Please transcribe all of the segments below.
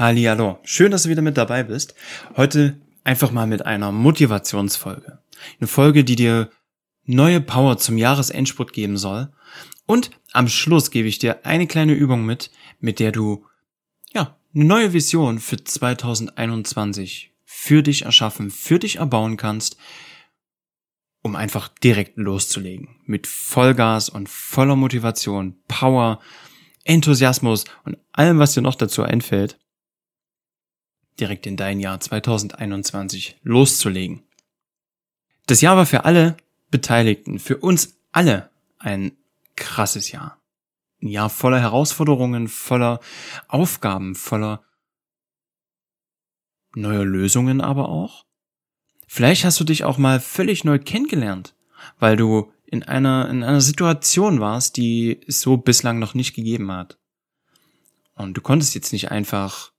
Hallo, schön, dass du wieder mit dabei bist. Heute einfach mal mit einer Motivationsfolge. Eine Folge, die dir neue Power zum Jahresendspurt geben soll. Und am Schluss gebe ich dir eine kleine Übung mit, mit der du, ja, eine neue Vision für 2021 für dich erschaffen, für dich erbauen kannst, um einfach direkt loszulegen. Mit Vollgas und voller Motivation, Power, Enthusiasmus und allem, was dir noch dazu einfällt, direkt in dein Jahr 2021 loszulegen. Das Jahr war für alle Beteiligten, für uns alle ein krasses Jahr. Ein Jahr voller Herausforderungen, voller Aufgaben, voller neuer Lösungen aber auch. Vielleicht hast du dich auch mal völlig neu kennengelernt, weil du in einer, in einer Situation warst, die es so bislang noch nicht gegeben hat. Und du konntest jetzt nicht einfach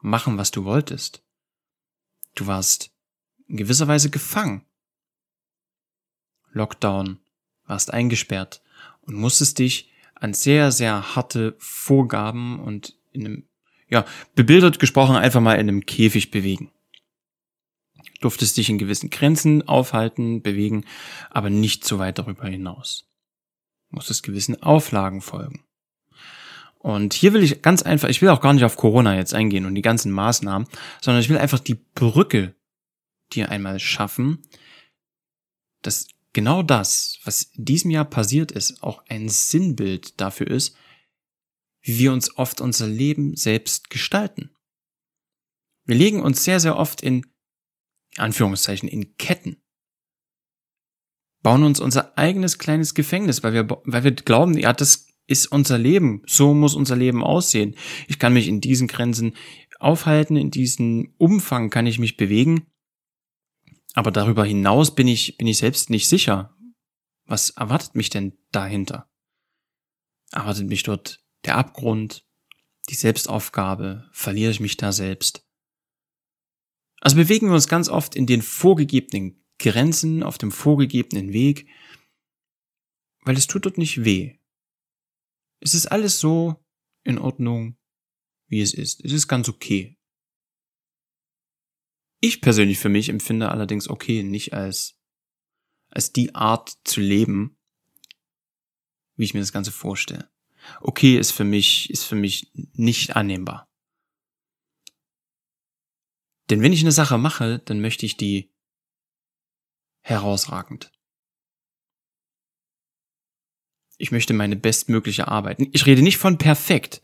machen, was du wolltest. Du warst in gewisser Weise gefangen. Lockdown, warst eingesperrt und musstest dich an sehr, sehr harte Vorgaben und in einem, ja, bebildert gesprochen einfach mal in einem Käfig bewegen. Durftest dich in gewissen Grenzen aufhalten, bewegen, aber nicht so weit darüber hinaus. Musstest gewissen Auflagen folgen. Und hier will ich ganz einfach, ich will auch gar nicht auf Corona jetzt eingehen und die ganzen Maßnahmen, sondern ich will einfach die Brücke dir einmal schaffen, dass genau das, was in diesem Jahr passiert ist, auch ein Sinnbild dafür ist, wie wir uns oft unser Leben selbst gestalten. Wir legen uns sehr, sehr oft in Anführungszeichen in Ketten. Bauen uns unser eigenes kleines Gefängnis, weil wir, weil wir glauben, ja, das ist unser Leben. So muss unser Leben aussehen. Ich kann mich in diesen Grenzen aufhalten, in diesem Umfang kann ich mich bewegen. Aber darüber hinaus bin ich, bin ich selbst nicht sicher. Was erwartet mich denn dahinter? Erwartet mich dort der Abgrund, die Selbstaufgabe? Verliere ich mich da selbst? Also bewegen wir uns ganz oft in den vorgegebenen Grenzen, auf dem vorgegebenen Weg, weil es tut dort nicht weh. Es ist alles so in Ordnung, wie es ist. Es ist ganz okay. Ich persönlich für mich empfinde allerdings okay nicht als, als die Art zu leben, wie ich mir das Ganze vorstelle. Okay ist für mich, ist für mich nicht annehmbar. Denn wenn ich eine Sache mache, dann möchte ich die herausragend ich möchte meine bestmögliche Arbeit. Ich rede nicht von perfekt,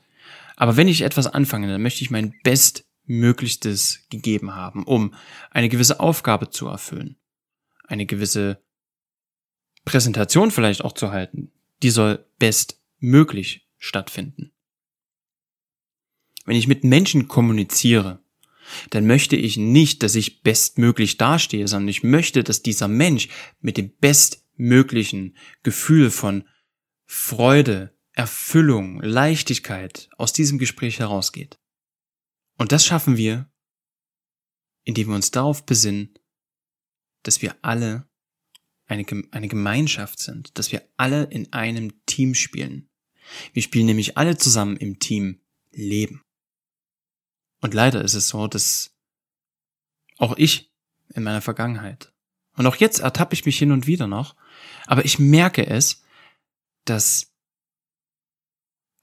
aber wenn ich etwas anfange, dann möchte ich mein Bestmöglichstes gegeben haben, um eine gewisse Aufgabe zu erfüllen, eine gewisse Präsentation vielleicht auch zu halten. Die soll bestmöglich stattfinden. Wenn ich mit Menschen kommuniziere, dann möchte ich nicht, dass ich bestmöglich dastehe, sondern ich möchte, dass dieser Mensch mit dem bestmöglichen Gefühl von Freude, Erfüllung, Leichtigkeit aus diesem Gespräch herausgeht. Und das schaffen wir, indem wir uns darauf besinnen, dass wir alle eine, eine Gemeinschaft sind, dass wir alle in einem Team spielen. Wir spielen nämlich alle zusammen im Team Leben. Und leider ist es so, dass auch ich in meiner Vergangenheit und auch jetzt ertappe ich mich hin und wieder noch, aber ich merke es, dass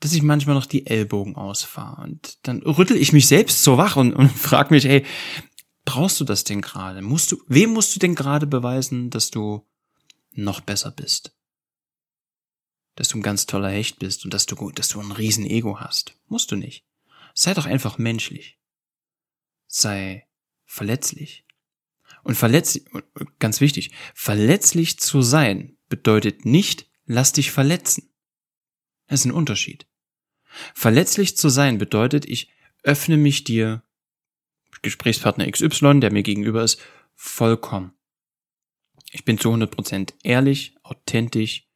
dass ich manchmal noch die Ellbogen ausfahre. Und dann rüttel ich mich selbst so wach und, und frag mich, hey, brauchst du das denn gerade? Musst du, wem musst du denn gerade beweisen, dass du noch besser bist? Dass du ein ganz toller Hecht bist und dass du, dass du ein riesen Ego hast. Musst du nicht. Sei doch einfach menschlich. Sei verletzlich. Und verletzlich, ganz wichtig, verletzlich zu sein bedeutet nicht, lass dich verletzen. Das ist ein Unterschied. Verletzlich zu sein bedeutet, ich öffne mich dir, Gesprächspartner XY, der mir gegenüber ist, vollkommen. Ich bin zu 100% ehrlich, authentisch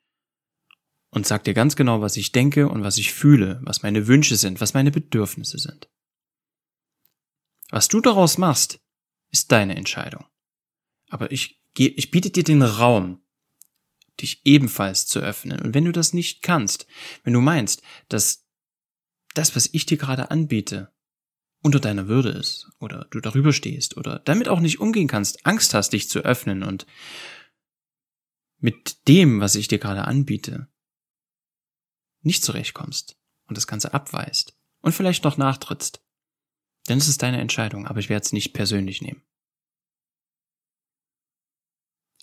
und sag dir ganz genau, was ich denke und was ich fühle, was meine Wünsche sind, was meine Bedürfnisse sind. Was du daraus machst, ist deine Entscheidung. Aber ich, ich biete dir den Raum, dich ebenfalls zu öffnen. Und wenn du das nicht kannst, wenn du meinst, dass das, was ich dir gerade anbiete, unter deiner Würde ist oder du darüber stehst oder damit auch nicht umgehen kannst, Angst hast, dich zu öffnen und mit dem, was ich dir gerade anbiete, nicht zurechtkommst und das Ganze abweist und vielleicht noch nachtrittst, dann ist es deine Entscheidung, aber ich werde es nicht persönlich nehmen.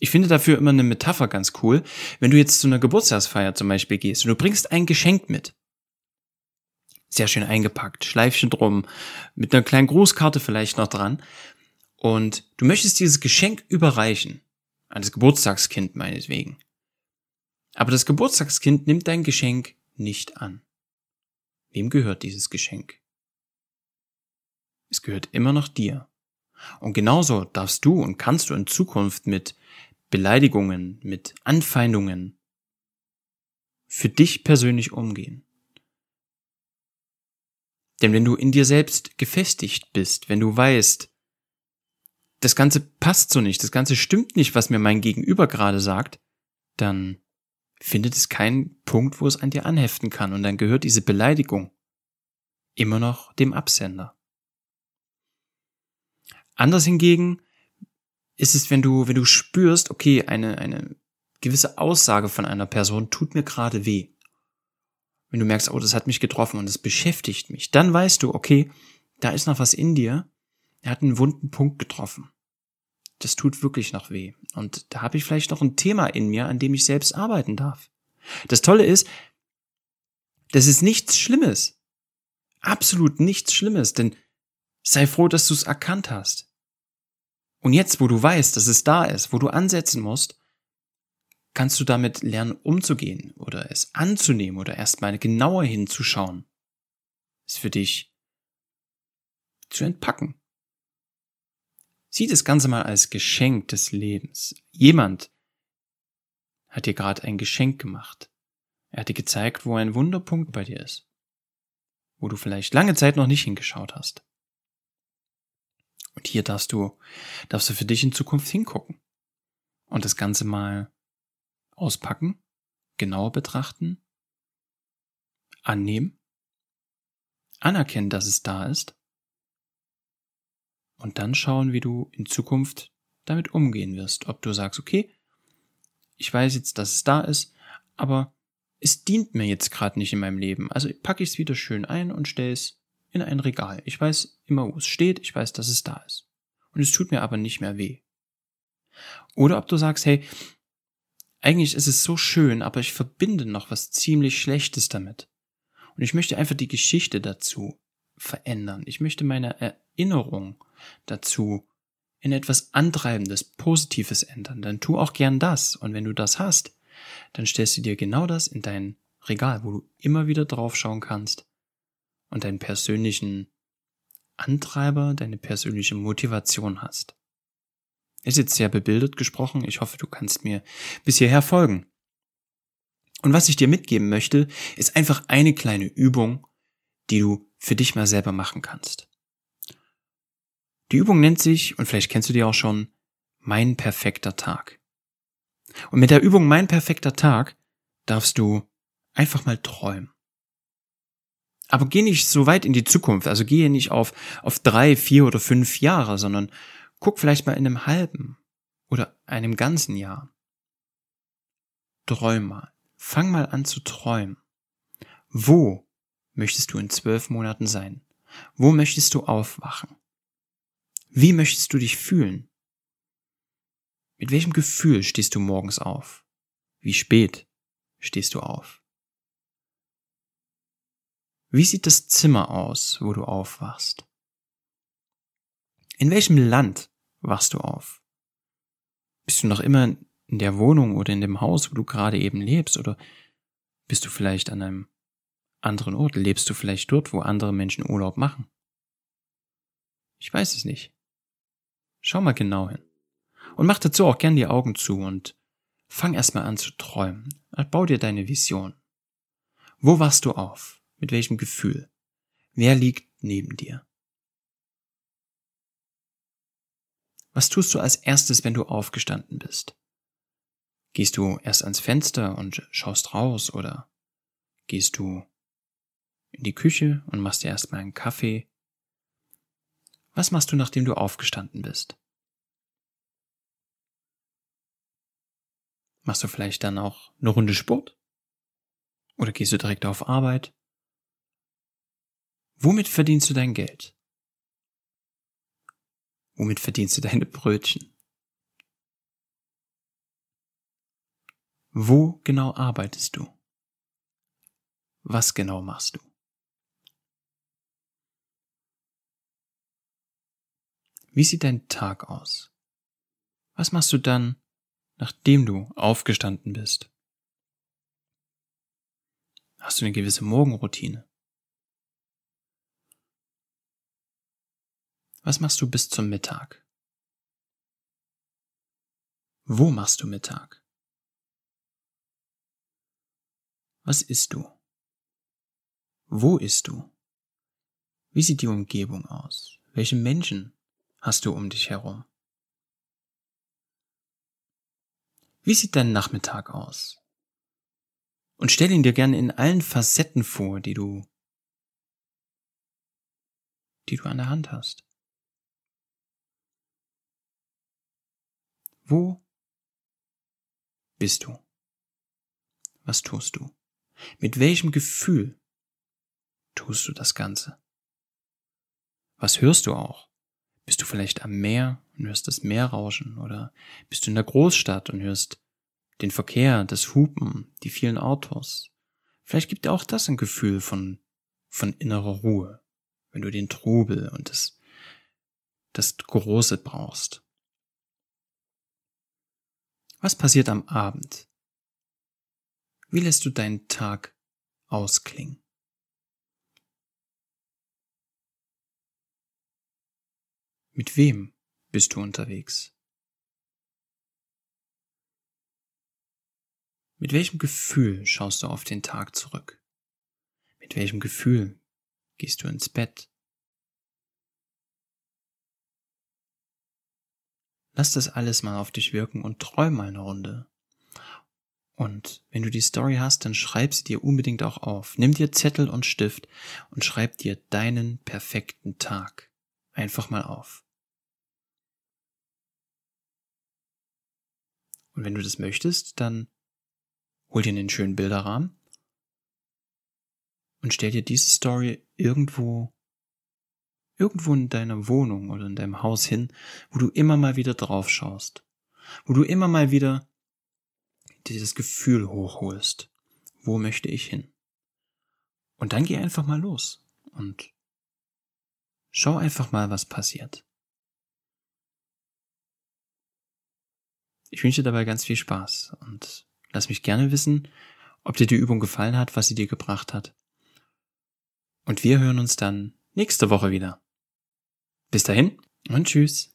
Ich finde dafür immer eine Metapher ganz cool, wenn du jetzt zu einer Geburtstagsfeier zum Beispiel gehst und du bringst ein Geschenk mit. Sehr schön eingepackt, Schleifchen drum, mit einer kleinen Grußkarte vielleicht noch dran. Und du möchtest dieses Geschenk überreichen. An das Geburtstagskind meinetwegen. Aber das Geburtstagskind nimmt dein Geschenk nicht an. Wem gehört dieses Geschenk? Es gehört immer noch dir. Und genauso darfst du und kannst du in Zukunft mit Beleidigungen, mit Anfeindungen für dich persönlich umgehen. Denn wenn du in dir selbst gefestigt bist, wenn du weißt, das Ganze passt so nicht, das Ganze stimmt nicht, was mir mein Gegenüber gerade sagt, dann findet es keinen Punkt, wo es an dir anheften kann und dann gehört diese Beleidigung immer noch dem Absender. Anders hingegen ist es, wenn du, wenn du spürst, okay, eine, eine gewisse Aussage von einer Person tut mir gerade weh. Wenn du merkst, oh, das hat mich getroffen und es beschäftigt mich, dann weißt du, okay, da ist noch was in dir, er hat einen wunden Punkt getroffen. Das tut wirklich noch weh. Und da habe ich vielleicht noch ein Thema in mir, an dem ich selbst arbeiten darf. Das Tolle ist, das ist nichts Schlimmes. Absolut nichts Schlimmes, denn sei froh, dass du es erkannt hast. Und jetzt, wo du weißt, dass es da ist, wo du ansetzen musst, kannst du damit lernen umzugehen oder es anzunehmen oder erstmal genauer hinzuschauen. Es für dich zu entpacken. Sieh das Ganze mal als Geschenk des Lebens. Jemand hat dir gerade ein Geschenk gemacht. Er hat dir gezeigt, wo ein Wunderpunkt bei dir ist. Wo du vielleicht lange Zeit noch nicht hingeschaut hast. Und hier darfst du, darfst du für dich in Zukunft hingucken. Und das Ganze mal auspacken, genauer betrachten, annehmen, anerkennen, dass es da ist und dann schauen, wie du in Zukunft damit umgehen wirst. Ob du sagst, okay, ich weiß jetzt, dass es da ist, aber es dient mir jetzt gerade nicht in meinem Leben. Also packe ich es wieder schön ein und stelle es in ein Regal. Ich weiß immer, wo es steht, ich weiß, dass es da ist. Und es tut mir aber nicht mehr weh. Oder ob du sagst, hey, eigentlich ist es so schön, aber ich verbinde noch was ziemlich Schlechtes damit. Und ich möchte einfach die Geschichte dazu verändern. Ich möchte meine Erinnerung dazu in etwas Antreibendes, Positives ändern. Dann tu auch gern das. Und wenn du das hast, dann stellst du dir genau das in dein Regal, wo du immer wieder draufschauen kannst und deinen persönlichen Antreiber, deine persönliche Motivation hast. Ist jetzt sehr bebildert gesprochen. Ich hoffe, du kannst mir bis hierher folgen. Und was ich dir mitgeben möchte, ist einfach eine kleine Übung, die du für dich mal selber machen kannst. Die Übung nennt sich, und vielleicht kennst du die auch schon, mein perfekter Tag. Und mit der Übung mein perfekter Tag darfst du einfach mal träumen. Aber geh nicht so weit in die Zukunft, also gehe nicht auf, auf drei, vier oder fünf Jahre, sondern guck vielleicht mal in einem halben oder einem ganzen Jahr. Träum mal. Fang mal an zu träumen. Wo möchtest du in zwölf Monaten sein? Wo möchtest du aufwachen? Wie möchtest du dich fühlen? Mit welchem Gefühl stehst du morgens auf? Wie spät stehst du auf? Wie sieht das Zimmer aus, wo du aufwachst? In welchem Land wachst du auf? Bist du noch immer in der Wohnung oder in dem Haus, wo du gerade eben lebst? Oder bist du vielleicht an einem anderen Ort? Lebst du vielleicht dort, wo andere Menschen Urlaub machen? Ich weiß es nicht. Schau mal genau hin. Und mach dazu auch gern die Augen zu und fang erstmal an zu träumen. Bau dir deine Vision. Wo wachst du auf? Mit welchem Gefühl? Wer liegt neben dir? Was tust du als erstes, wenn du aufgestanden bist? Gehst du erst ans Fenster und schaust raus oder gehst du in die Küche und machst dir erstmal einen Kaffee? Was machst du, nachdem du aufgestanden bist? Machst du vielleicht dann auch eine Runde Sport? Oder gehst du direkt auf Arbeit? Womit verdienst du dein Geld? Womit verdienst du deine Brötchen? Wo genau arbeitest du? Was genau machst du? Wie sieht dein Tag aus? Was machst du dann, nachdem du aufgestanden bist? Hast du eine gewisse Morgenroutine? Was machst du bis zum Mittag? Wo machst du Mittag? Was isst du? Wo isst du? Wie sieht die Umgebung aus? Welche Menschen hast du um dich herum? Wie sieht dein Nachmittag aus? Und stell ihn dir gerne in allen Facetten vor, die du, die du an der Hand hast. Wo bist du? Was tust du? Mit welchem Gefühl tust du das Ganze? Was hörst du auch? Bist du vielleicht am Meer und hörst das Meer rauschen oder bist du in der Großstadt und hörst den Verkehr, das Hupen, die vielen Autos? Vielleicht gibt dir auch das ein Gefühl von, von innerer Ruhe, wenn du den Trubel und das, das Große brauchst. Was passiert am Abend, wie lässt du deinen Tag ausklingen? Mit wem bist du unterwegs? Mit welchem Gefühl schaust du auf den Tag zurück? Mit welchem Gefühl gehst du ins Bett? Lass das alles mal auf dich wirken und träum mal eine Runde. Und wenn du die Story hast, dann schreib sie dir unbedingt auch auf. Nimm dir Zettel und Stift und schreib dir deinen perfekten Tag einfach mal auf. Und wenn du das möchtest, dann hol dir einen schönen Bilderrahmen und stell dir diese Story irgendwo, irgendwo in deiner Wohnung oder in deinem Haus hin, wo du immer mal wieder drauf schaust, wo du immer mal wieder dieses Gefühl hochholst. Wo möchte ich hin? Und dann geh einfach mal los und schau einfach mal, was passiert. Ich wünsche dir dabei ganz viel Spaß und lass mich gerne wissen, ob dir die Übung gefallen hat, was sie dir gebracht hat. Und wir hören uns dann nächste Woche wieder. Bis dahin und tschüss.